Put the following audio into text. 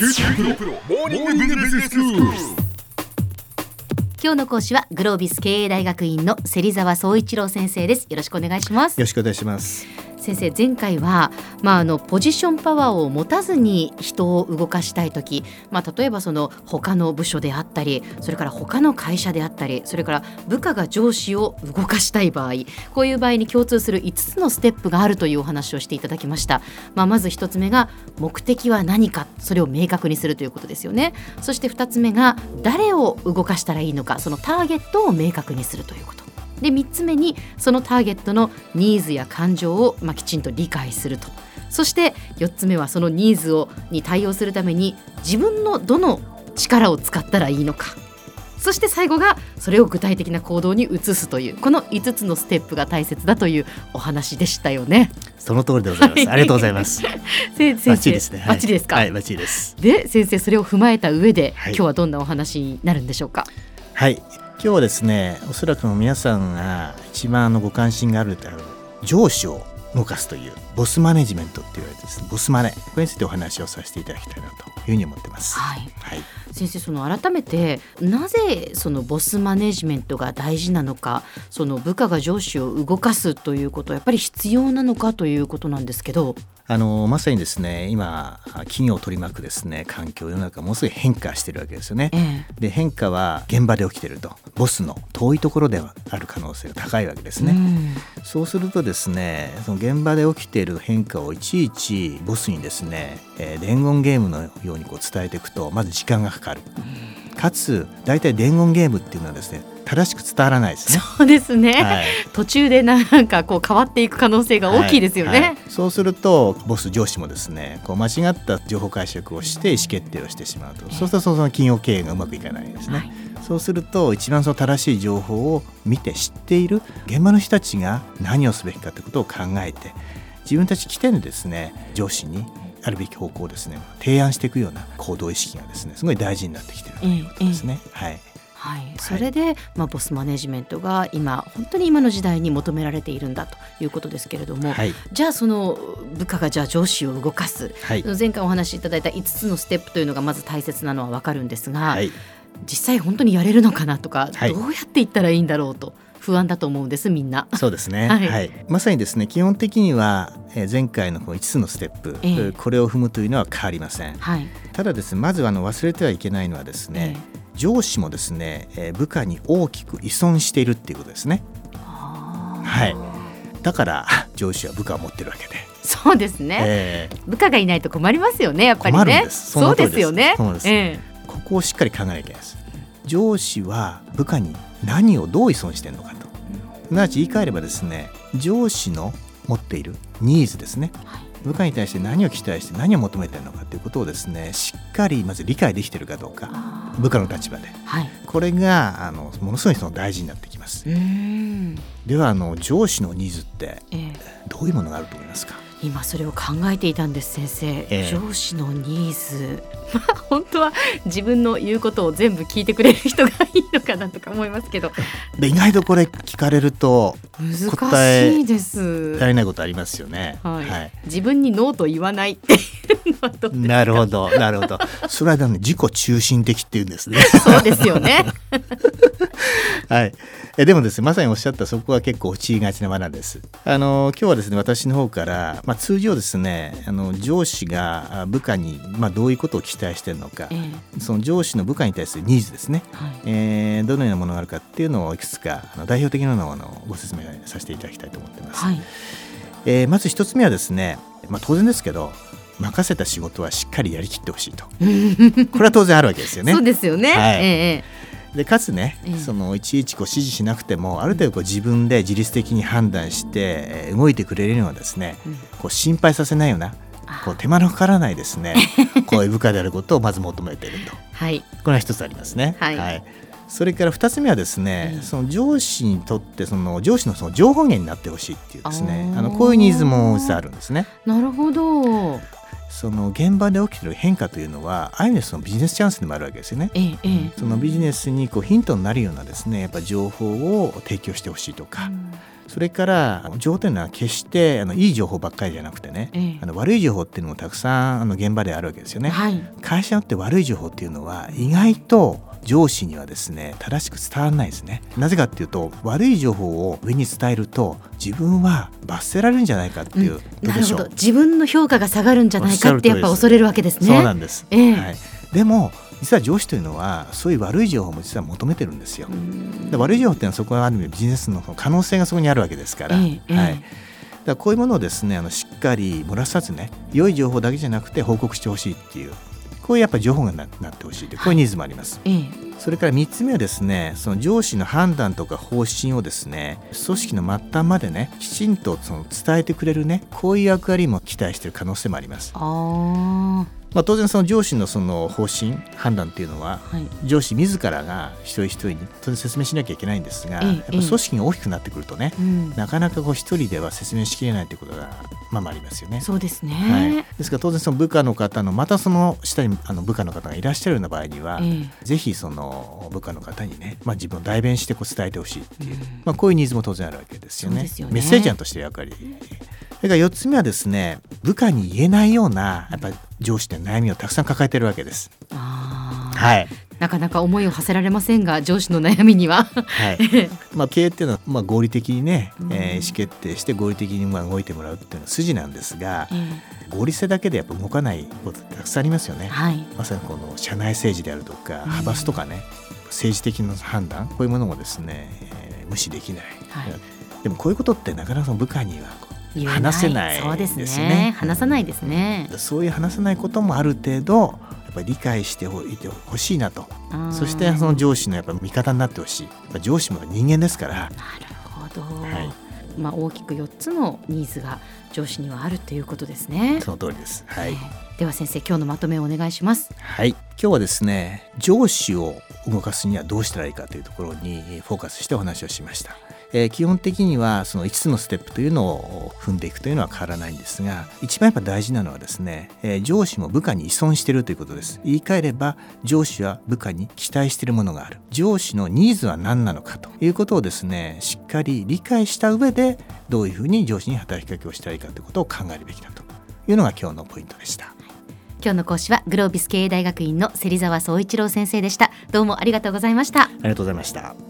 QT PRO モーニングビジネススクール。今日の講師はグロービス経営大学院の芹沢総一郎先生です。よろしくお願いします。よろしくお願いします。先生前回は、まあ、あのポジションパワーを持たずに人を動かしたい時、まあ、例えばその他の部署であったりそれから他の会社であったりそれから部下が上司を動かしたい場合こういう場合に共通する5つのステップがあるというお話をしていただきました、まあ、まず1つ目が目的は何かそれを明確にするということですよね。そして2つ目が誰を動かしたらいいのかそのターゲットを明確にするということ。で3つ目にそのターゲットのニーズや感情を、まあ、きちんと理解するとそして4つ目はそのニーズをに対応するために自分のどの力を使ったらいいのかそして最後がそれを具体的な行動に移すというこの5つのステップが大切だというお話でしたよね。その通りでございます。ありがとうございます。せバッチリですね。バッチリですか、はい、バッチリです。で先生それを踏まえた上で、はい今日はどんなお話になるんでしょうか？はい、今日はですね、おそらく皆さんが一番あのご関心があるである上司を動かすというボスマネジメントって言われてですね、ボスマネこれについてお話をさせていただきたいなというふうに思ってます。はいはい。先生その改めてなぜそのボスマネジメントが大事なのかその部下が上司を動かすということはやっぱり必要なのかということなんですけどあのまさにですね、今企業を取り巻くですね環境世の中ものすごい変化してるわけですよね。ええで変化は現場で起きてるとボスの遠いところではある可能性が高いわけですね。うん。そうするとですねその現場で起きている変化をいちいちボスにですね、えー伝言ゲームのようにこう伝えていくとまず時間がかかる。かつ大体伝言ゲームっていうのはですね正しく伝わらないですね。そうですね、はい。途中でなんかこう変わっていく可能性が大きいですよね。はい。はいそうするとボス上司もですねこう間違った情報解釈をして意思決定をしてしまうと。そうするとその企業経営がうまくいかないですね、はいそうすると一番その正しい情報を見て知っている現場の人たちが何をすべきかということを考えて自分たち起点でですね上司にあるべき方向をですね提案していくような行動意識がですねすごい大事になってきているということですね。はい。はい、それで、まあ、ボスマネジメントが今本当に今の時代に求められているんだということですけれども、はい。じゃあその部下がじゃあ上司を動かす、はい。前回お話しいただいた5つのステップというのがまず大切なのは分かるんですが、はい実際本当にやれるのかなとか、はい。どうやっていったらいいんだろうと不安だと思うんですみんな。そうですね、ははい。いまさにですね基本的には、えー前回のこの5つのステップ、ええ。これを踏むというのは変わりません。はい、ただですねまずあの忘れてはいけないのはですね、上司もですね、えー部下に大きく依存しているっていうことですね。はい。だから 上司は部下を持ってるわけで、そうですね、え部下がいないと困りますよねやっぱりね。そそうですよね。そうです。えーここをしっかり考えなきゃいけないです。上司は部下に何をどう依存しているのかと。すなわち言い換えればですね上司の持っているニーズですね。えはい。部下に対して何を期待して何を求めているのかということをですねしっかりまず理解できているかどうか。部下の立場で。はい、これがあのものすごいその大事になってきます。ではあの上司のニーズってええ。どういうものがあると思いますか？今それを考えていたんです先生、ええ。上司のニーズ。ま あ本当は自分の言うことを全部聞いてくれる人がいいのかなとか思いますけど。で意外とこれ聞かれると難しいです。足りないことありますよね。はい。自分にノーと言わない。っていうのはどうですか？なるほどなるほど。それはね自己中心的っていうんですね。そうですよねはい、えでもですねまさにおっしゃったそこは結構陥りがちな罠です。あの今日はですね私の方から、まあ、通常ですねあの上司があ部下に、まあ、どういうことを期待しているのか、ええ。その上司の部下に対するニーズですね、はい。えーどのようなものがあるかっていうのをいくつかあの代表的なのをあのご説明させていただきたいと思ってます。はい。えーまず一つ目はですね、まあ、当然ですけど任せた仕事はしっかりやりきってほしいと。これは当然あるわけですよね。そう。ですよね、はい。ええでかつね、ええ。そのいちいちこう指示しなくてもある程度こう自分で自律的に判断してえー動いてくれるようなですね、うん。こう心配させないようなあ。こう手間のかからないですね こういう部下であることをまず求めていると。はい。これは一つありますね。はい。それから2つ目はですね、ええ。その上司にとってその上司のその情報源になってほしいっていうですねあのこういうニーズも実はあるんですね。なるほどその現場で起きている変化というのはある意味そのビジネスチャンスでもあるわけですよね。ええええ。そのビジネスにこうヒントになるようなですねやっぱ情報を提供してほしいとか、それから情報というのは決してあのいい情報ばっかりじゃなくてね、ええ。あの悪い情報っていうのもたくさんあの現場であるわけですよね。はい。会社によって悪い情報っていうのは意外と上司にはですね正しく伝わらないですね。なぜかっていうと悪い情報を上に伝えると自分は罰せられるんじゃないかっていう、どうでしょう。なるほど。自分の評価が下がるんじゃないかってやっぱ恐れるわけですね。そうなんです、ええ。はい、でも実は上司というのはそういう悪い情報も実は求めてるんですよ、で悪い情報っていうのはそこはある意味ビジネスの可能性がそこにあるわけですから、ええええ。はい、だこういうものをですねあのしっかり漏らさずね良い情報だけじゃなくて報告してほしいっていうこういうやっぱり情報がななってほしいというこういうニーズもあります。ええそれから3つ目はですねその上司の判断とか方針をですね組織の末端までねきちんとその伝えてくれるねこういう役割も期待している可能性もあります。あまあ、当然その上司のその方針判断っていうのはあはい上司自らが一人一人に当然説明しなきゃいけないんですが、ええやっぱ組織が大きくなってくるとね、うんなかなかこう一人では説明しきれないということがまあまあありますよね。そうですね。はい、ですから当然その部下の方のまたその下にあの部下の方がいらっしゃるような場合には、ええぜひその部下の方にね、まあ、自分を代弁してこう伝えてほしいっていう、まあ、こういうニーズも当然あるわけですよね。よねメッセージャーとしての役割。それから4つ目はですね部下に言えないようなやっぱり上司の悩みをたくさん抱えてるわけです。はい。なかなか思いを馳せられませんが上司の悩みには。はい。まあ、経営っていうのは、まあ、合理的にね、うん。えー意思決定して合理的にまあ動いてもらうっていうのが筋なんですがえ合理性だけでやっぱ動かないことってたくさんありますよね。えはい。まさにこの社内政治であるとかうん派閥とかね、政治的な判断こういうものもですね、えー無視できない、はい。でもこういうことってなかなかその部下には話せないそうですね。ね話さないですね。そういう話せないこともある程度やっぱり理解しておいてほしいなと。そしてその上司のやっぱ味方になってほしい。やっぱ上司も人間ですから。なるほど、はい。まあ大きく4つのニーズが上司にはあるということですね。その通りです。はい、ええでは先生今日のまとめをお願いします。はい、今日はですね上司を動かすにはどうしたらいいかというところにフォーカスしてお話をしました、えー基本的にはその5つのステップというのを踏んでいくというのは変わらないんですが一番やっぱ大事なのはですね、えー上司も部下に依存しているということです。言い換えれば上司は部下に期待しているものがある。上司のニーズは何なのかということをですねしっかり理解した上でどういうふうに上司に働きかけをしたらいいかということを考えるべきだというのが今日のポイントでした。今日の講師はグロービス経営大学院の芹沢総一郎先生でした。どうもありがとうございました。ありがとうございました